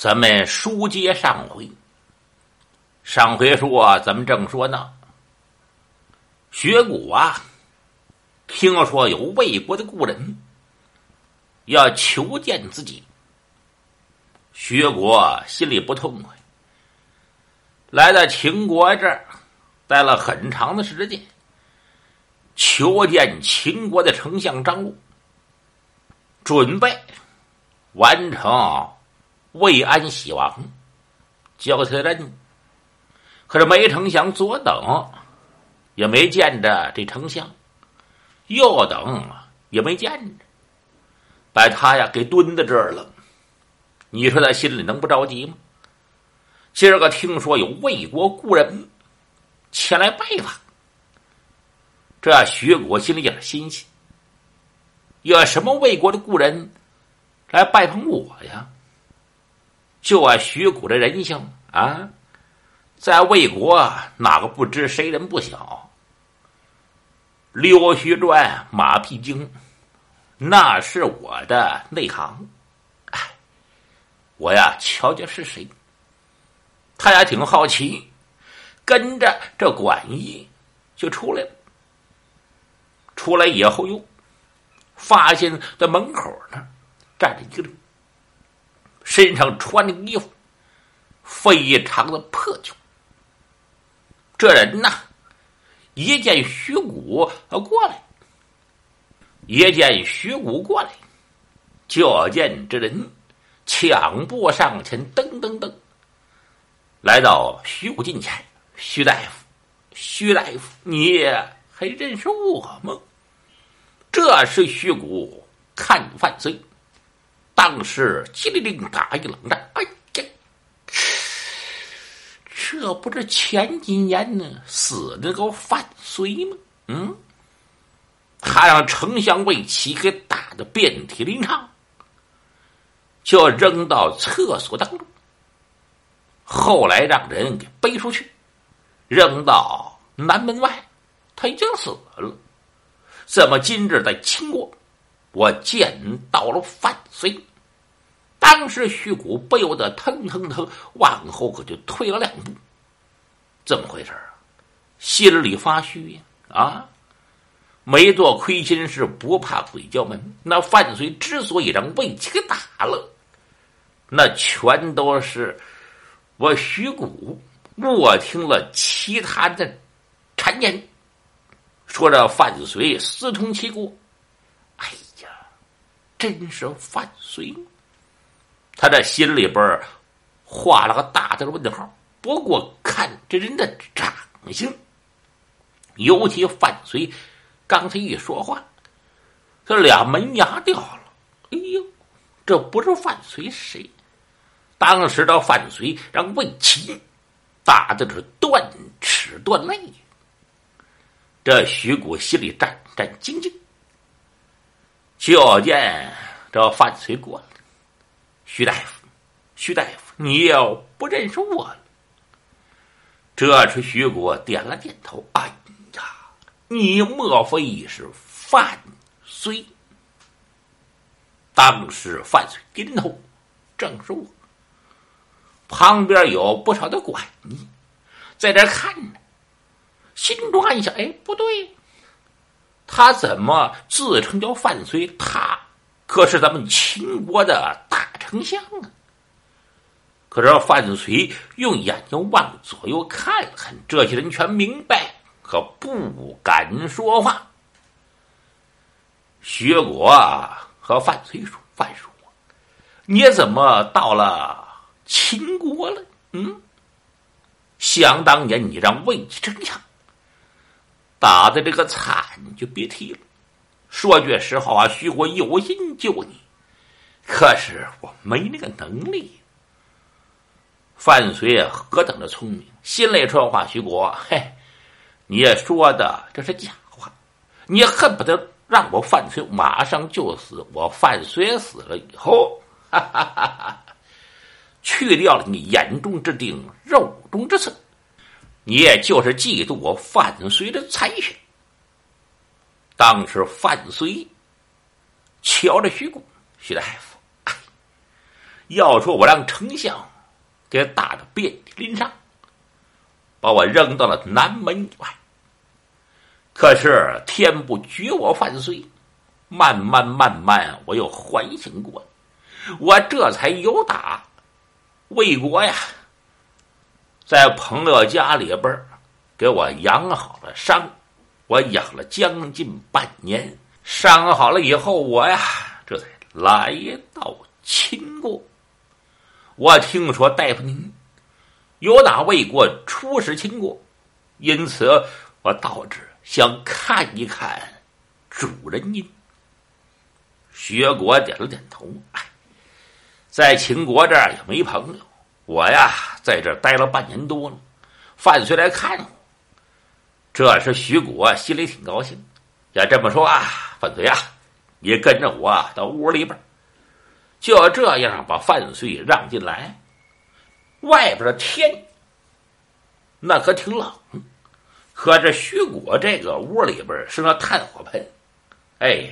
咱们书接上回，上回说咱们正说呢，薛古啊，听说有魏国的故人要求见自己，薛国心里不痛快，来到秦国这儿待了很长的时间，求见秦国的丞相张禄，准备完成。魏安喜王交他任，可是没成想左等也没见着这丞相，右等也没见着，把他呀给蹲在这儿了。你说他心里能不着急吗？今儿个听说有魏国故人前来拜访，这徐国心里有点新鲜。有什么魏国的故人来拜访我呀？就按徐谷的人性啊，在魏国哪个不知谁人不晓？溜须转马屁精，那是我的内行。我呀，瞧瞧是谁？他呀挺好奇，跟着这管义就出来了。出来以后哟，发现在门口那站着一个人。身上穿的衣服非常的破旧。这人呐，一见徐谷过来，一见徐谷过来，就见这人抢步上前，噔噔噔，来到徐谷近前。徐大夫，徐大夫，你还认识我吗？这是徐谷看犯罪。当时机灵灵打一冷战，哎呀，这不是前几年呢死那个范睢吗？嗯，他让丞相魏齐给打的遍体鳞伤，就扔到厕所当中。后来让人给背出去，扔到南门外，他已经死了。怎么今日在秦国，我见到了范睢？当时徐谷不由得腾腾腾往后可就退了两步，怎么回事啊？心里发虚呀！啊，没做亏心事，不怕鬼叫门。那范睢之所以让魏齐给打了，那全都是我徐谷我听了其他的谗言，说这范睢私通齐国。哎呀，真是范睢！他这心里边画了个大大的问号。不过看这人的长相，尤其范睢刚才一说话，这俩门牙掉了。哎呦，这不是范睢谁？当时的范睢让魏齐打的是断齿断肋。这徐谷心里战战兢兢，就见这范睢过来。徐大夫，徐大夫，你要不认识我了？这时徐国点了点头。哎呀，你莫非是范睢？当时范睢点头，正是我。旁边有不少的管家在这看着，心中暗想：哎，不对，他怎么自称叫范睢？他可是咱们秦国的大。丞相啊！可是范睢用眼睛往左右看了看，这些人全明白，可不敢说话。薛国和范睢说：“范叔，你怎么到了秦国了？嗯，想当年你让魏齐丞相打的这个惨，就别提了。说句实话啊，徐国有心救你。”可是我没那个能力。范睢何等的聪明，心里说话：“徐国，嘿，你也说的这是假话，你恨不得让我范睢马上就死。我范睢死了以后，哈哈哈哈去掉了你眼中之钉，肉中之刺，你也就是嫉妒我范睢的才学。”当时范睢瞧着徐谷，徐大夫。要说我让丞相给打的遍体鳞伤，把我扔到了南门以外。可是天不绝我犯罪，慢慢慢慢，我又缓醒过来，我这才有打魏国呀，在朋友家里边给我养好了伤，我养了将近半年，伤好了以后，我呀这才来到秦国。我听说大夫您有打魏国出使秦国，因此我到这想看一看主人您。薛国点了点头，在秦国这儿也没朋友，我呀在这待了半年多了，范睢来看我，这时徐国心里挺高兴。要这么说啊，范睢呀，你跟着我到屋里边。就这样把范睢让进来，外边的天那可挺冷，可这徐果这个屋里边是那炭火盆，哎，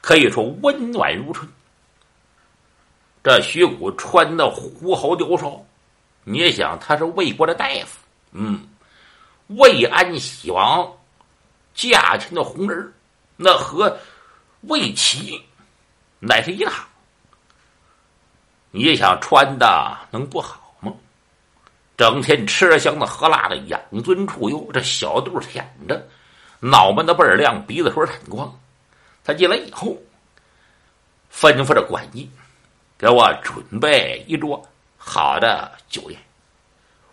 可以说温暖如春。这徐谷穿的狐猴貂袢，你想他是魏国的大夫，嗯，魏安喜王驾前的红人那和魏齐乃是一趟。你想穿的能不好吗？整天吃香的喝辣的，养尊处优，这小肚舔着，脑门子倍儿亮，鼻子水闪光。他进来以后，吩咐着管家给我准备一桌好的酒宴，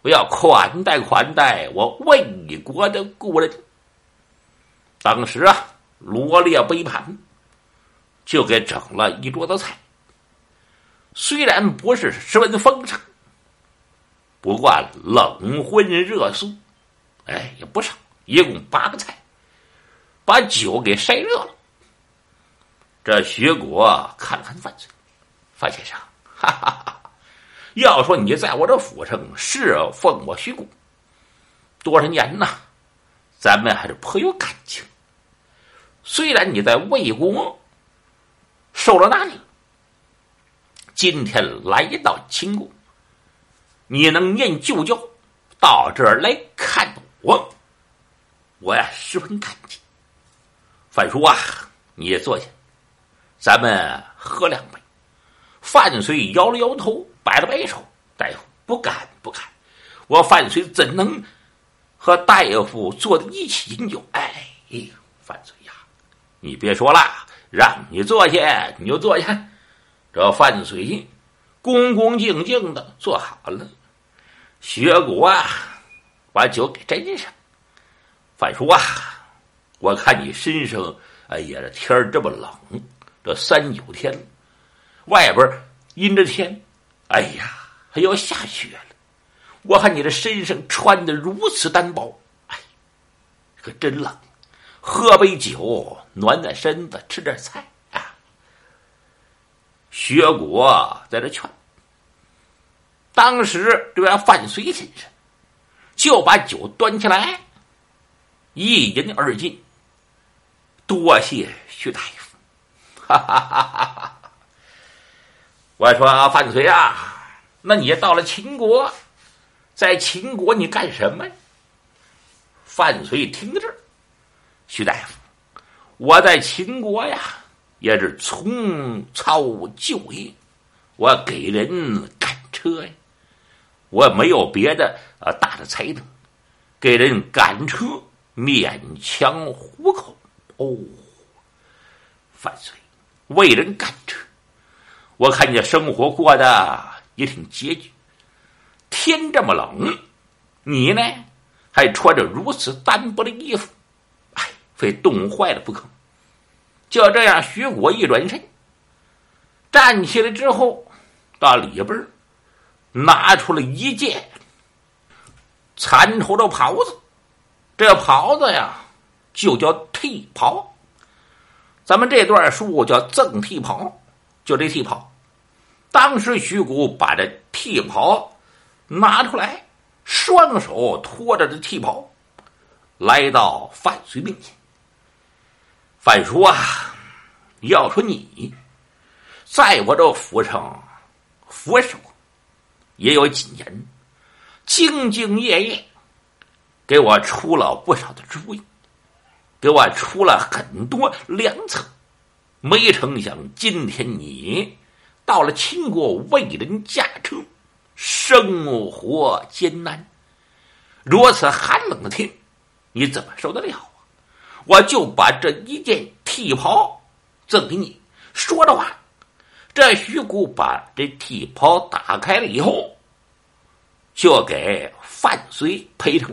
我要款待款待我魏国的故人。当时啊，罗列杯盘，就给整了一桌子菜。虽然不是十分丰盛，不过冷荤热素，哎，也不少。一共八个菜，把酒给晒热了。这徐国看了看范睢，范先生，哈哈哈！要说你在我这府上侍奉我徐公多少年呐，咱们还是颇有感情。虽然你在魏国受了难。今天来到秦国，你能念旧交，到这儿来看我，我呀十分感激。范叔啊，你也坐下，咱们喝两杯。范睢摇了摇头，摆了摆手：“大夫不敢不敢，我范睢怎能和大夫坐在一起饮酒？”哎，范睢呀，你别说了，让你坐下你就坐下。这范睢恭恭敬敬的坐好了，薛谷啊，把酒给斟上。范叔啊，我看你身上，哎呀，这天这么冷，这三九天外边阴着天，哎呀，还要下雪了。我看你这身上穿的如此单薄，哎，可真冷。喝杯酒暖暖身子，吃点菜。薛国在这劝，当时这位范睢先生就把酒端起来，一饮而尽。多谢薛大夫，哈哈哈哈哈！我说范睢啊，那你到了秦国，在秦国你干什么呀？范睢听到这儿，徐大夫，我在秦国呀。也是从操就业，我给人赶车呀，我没有别的啊大的才能，给人赶车勉强糊口。哦，范睢为人赶车，我看你生活过得也挺拮据。天这么冷，你呢还穿着如此单薄的衣服，哎，非冻坏了不可。就这样，徐果一转身，站起来之后，到里边拿出了一件残头的袍子。这袍子呀，就叫替袍。咱们这段书叫赠替袍，就这替袍。当时徐谷把这替袍拿出来，双手托着这替袍，来到范睢面前。范叔啊，要说你在我这府上府时候，也有几年，兢兢业业，给我出了不少的主意，给我出了很多良策。没成想，今天你到了秦国，为人驾车，生活艰难，如此寒冷的天，你怎么受得了？我就把这一件替袍赠给你。说着话，这徐谷把这替袍打开了以后，就给范睢赔偿。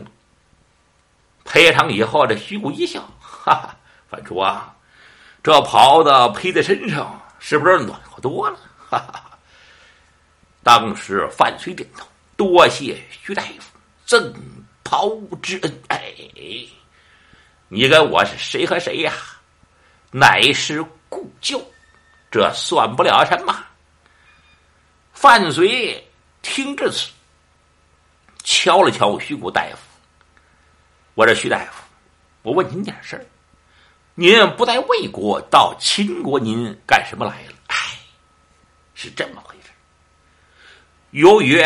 赔偿以后，这徐谷一笑，哈哈，范叔啊。这袍子披在身上，是不是暖和多了？哈哈！当时范睢点头，多谢徐大夫赠袍之恩。哎，你跟我是谁和谁呀？乃是故旧，这算不了什么。范随听至此，瞧了瞧徐谷大夫，我说徐大夫，我问您点事儿。您不在魏国，到秦国，您干什么来了？哎，是这么回事。由于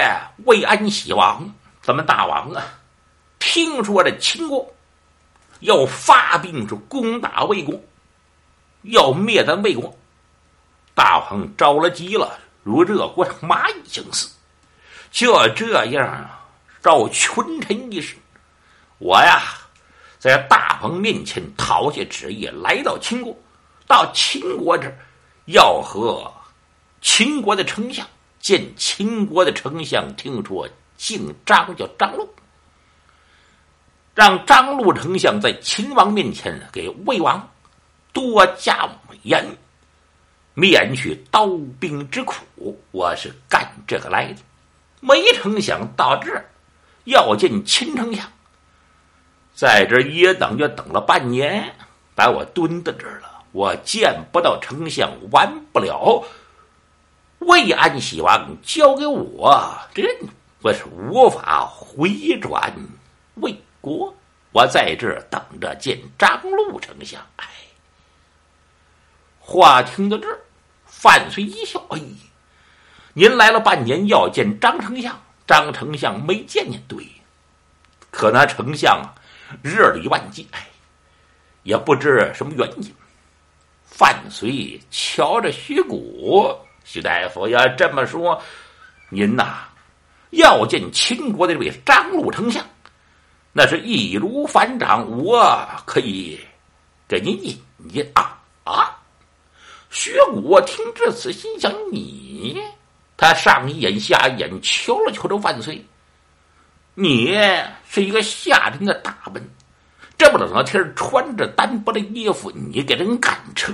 魏安喜王，咱们大王啊，听说这秦国要发兵是攻打魏国，要灭咱魏国，大王着了急了，如热锅上蚂蚁相似，就这样绕群臣一事，我呀。在大王面前讨下旨意，来到秦国，到秦国这儿要和秦国的丞相见秦国的丞相，听说姓张叫张禄，让张禄丞相在秦王面前给魏王多加美言，免去刀兵之苦。我是干这个来的，没成想到这儿要见秦丞相。在这一等就等了半年，把我蹲在这儿了。我见不到丞相，完不了。魏安喜王交给我，这我是无法回转。我在这等着见张禄丞相。哎，话听到这儿，范睢一笑：“哎，您来了半年，要见张丞相，张丞相没见您，对，可那丞相啊。”热里万机，哎，也不知什么原因。范睢瞧着徐谷，徐大夫要这么说，您呐要见秦国的这位张禄丞相，那是易如反掌，我可以给你引荐啊啊！薛谷听至此，心想：你，他上一眼下一眼瞧了瞧这万岁。你是一个下人的大本，这么冷的天穿着单薄的衣服，你给人赶车，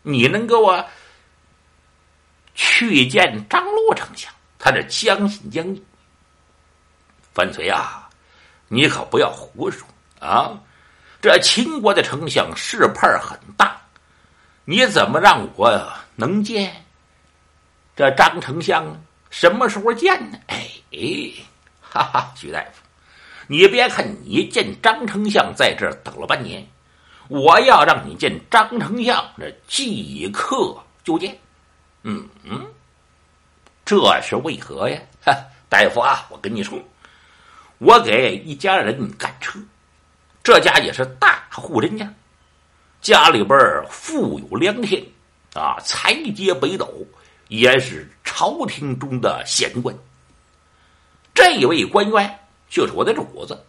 你能给我去见张禄丞相？他这将信将疑。范睢啊，你可不要胡说啊！这秦国的丞相势派很大，你怎么让我能见这张丞相？什么时候见呢？哎。哈哈，徐大夫，你别看你见张丞相在这儿等了半年，我要让你见张丞相，这即刻就见。嗯嗯，这是为何呀？哈，大夫啊，我跟你说，我给一家人赶车，这家也是大户人家，家里边富有良田啊，财接北斗，也是朝廷中的显官。这位官员就是我的主子，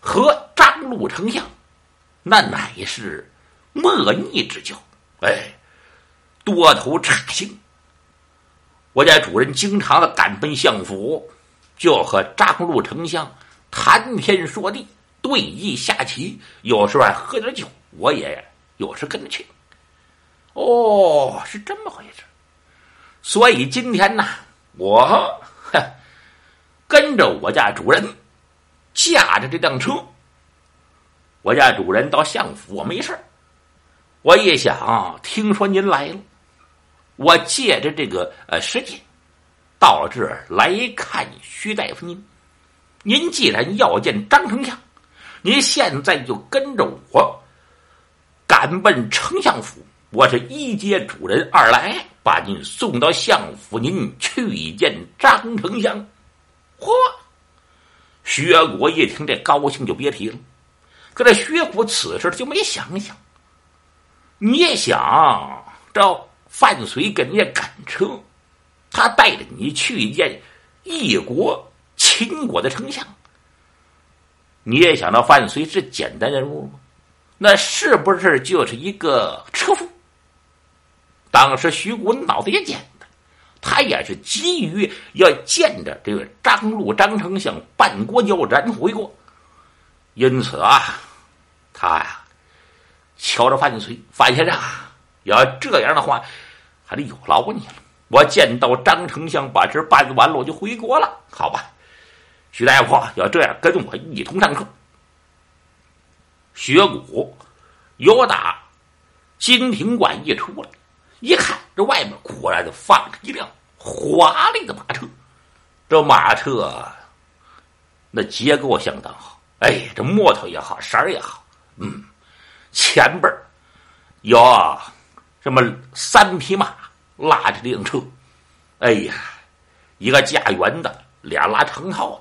和张禄丞相，那乃是莫逆之交。哎，多头差星。我家主人经常的赶奔相府，就和张禄丞相谈天说地，对弈下棋，有时候还喝点酒，我也有时跟着去。哦，是这么回事。所以今天呢，我。跟着我家主人，驾着这辆车。我家主人到相府，我没事我一想，听说您来了，我借着这个呃时间，到这儿来看徐大夫您。您既然要见张丞相，您现在就跟着我，赶奔丞相府。我是一接主人，二来把您送到相府，您去见张丞相。嚯！薛国一听这高兴就别提了。可这薛果此时就没想想，你也想这范绥跟人家赶车，他带着你去见异国秦国的丞相。你也想到范绥是简单人物吗？那是不是就是一个车夫？当时徐国脑子也简单，他也是急于要见着这个张禄张丞相半国交，然回国。因此啊，他呀瞧着范绥，范先生，要这样的话，还得有劳你了。我见到张丞相把这办完了，我就回国了，好吧？徐大夫要这样跟我一同上课。学谷由打金庭馆一出来，一看这外面果然放着一辆华丽的马车。这马车那结构相当好，哎，这木头也好，色儿也好，嗯，前边有这么三匹马拉着这辆车，哎呀，一个驾辕的，俩拉长套。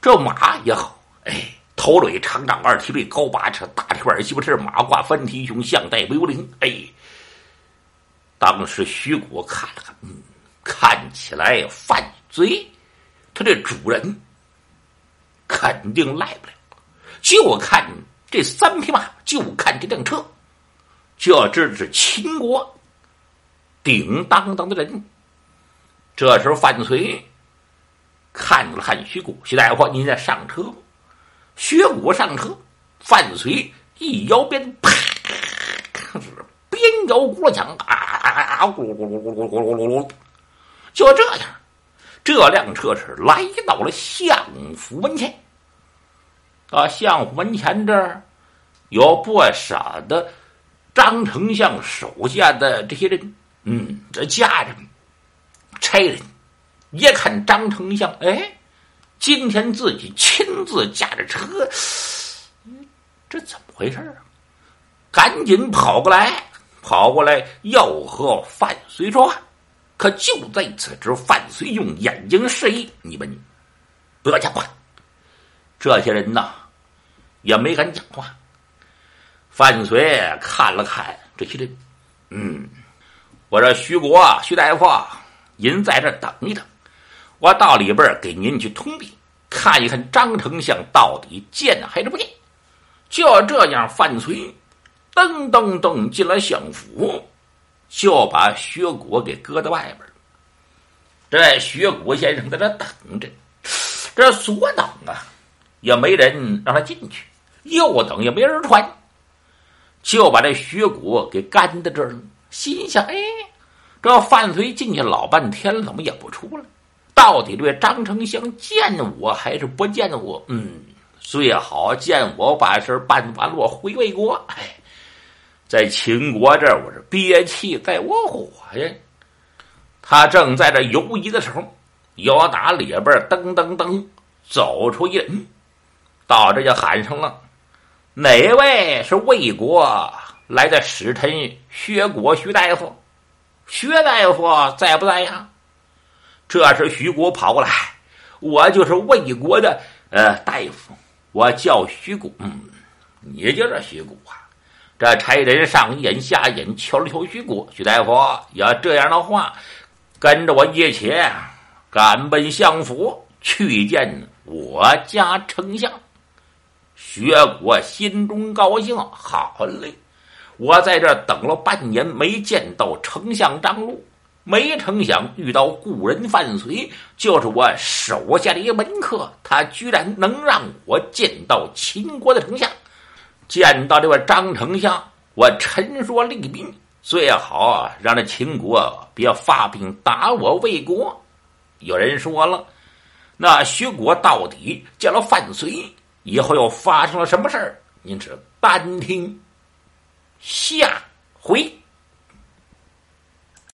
这马也好，哎，头尾长掌，二蹄背高八尺，大蹄儿西不是马挂翻蹄胸，象带幽灵。哎，当时徐国看了看，嗯，看起来犯罪，他这主人肯定赖不了。就看这三匹马，就看这辆车，就要知是秦国顶当当的人。这时候范绥。看了看徐谷，徐大夫，您在上车吗？薛谷上车，范绥一摇鞭，啪，是边摇鼓响，啊，咕噜咕噜咕噜咕噜咕噜，就这样，这辆车是来到了相府门前。啊，相府门前这儿有不少的张丞相手下的这些人，嗯，这家人、差人。一看张丞相，哎，今天自己亲自驾着车，这怎么回事啊？赶紧跑过来，跑过来要和范绥说话。可就在此时，范绥用眼睛示意你们不要讲话。这些人呐，也没敢讲话。范绥看了看这些人，嗯，我说徐国徐大夫，您在这等一等。我到里边给您去通禀，看一看张丞相到底见还是不见。就这样，范绥噔噔噔进了相府，就把薛果给搁在外边这薛果先生在这等着，这左等啊，也没人让他进去；右等也没人传，就把这薛果给干在这儿了。心想：哎，这范绥进去老半天了，怎么也不出来？到底这张丞相见我还是不见我？嗯，最好见我把事办完了，我回魏国。哎，在秦国这，我是憋气在我火呀。他正在这犹疑的时候，有打里边噔噔噔走出一人，到这就喊上了：“哪位是魏国来的使臣？薛国徐大夫，薛大夫在不在呀？”这时，徐国跑过来，我就是魏国的呃大夫，我叫徐谷，嗯，你就是徐谷啊？这差人上眼下眼瞧了瞧徐谷，徐大夫要这样的话，跟着我一起赶奔相府去见我家丞相。薛国心中高兴，好嘞，我在这等了半年，没见到丞相张禄。没成想遇到故人范绥，就是我手下的一个门客，他居然能让我见到秦国的丞相，见到这位张丞相，我陈说利兵，最好让这秦国别发兵打我魏国。有人说了，那薛国到底见了范绥以后又发生了什么事儿？您只单听下回。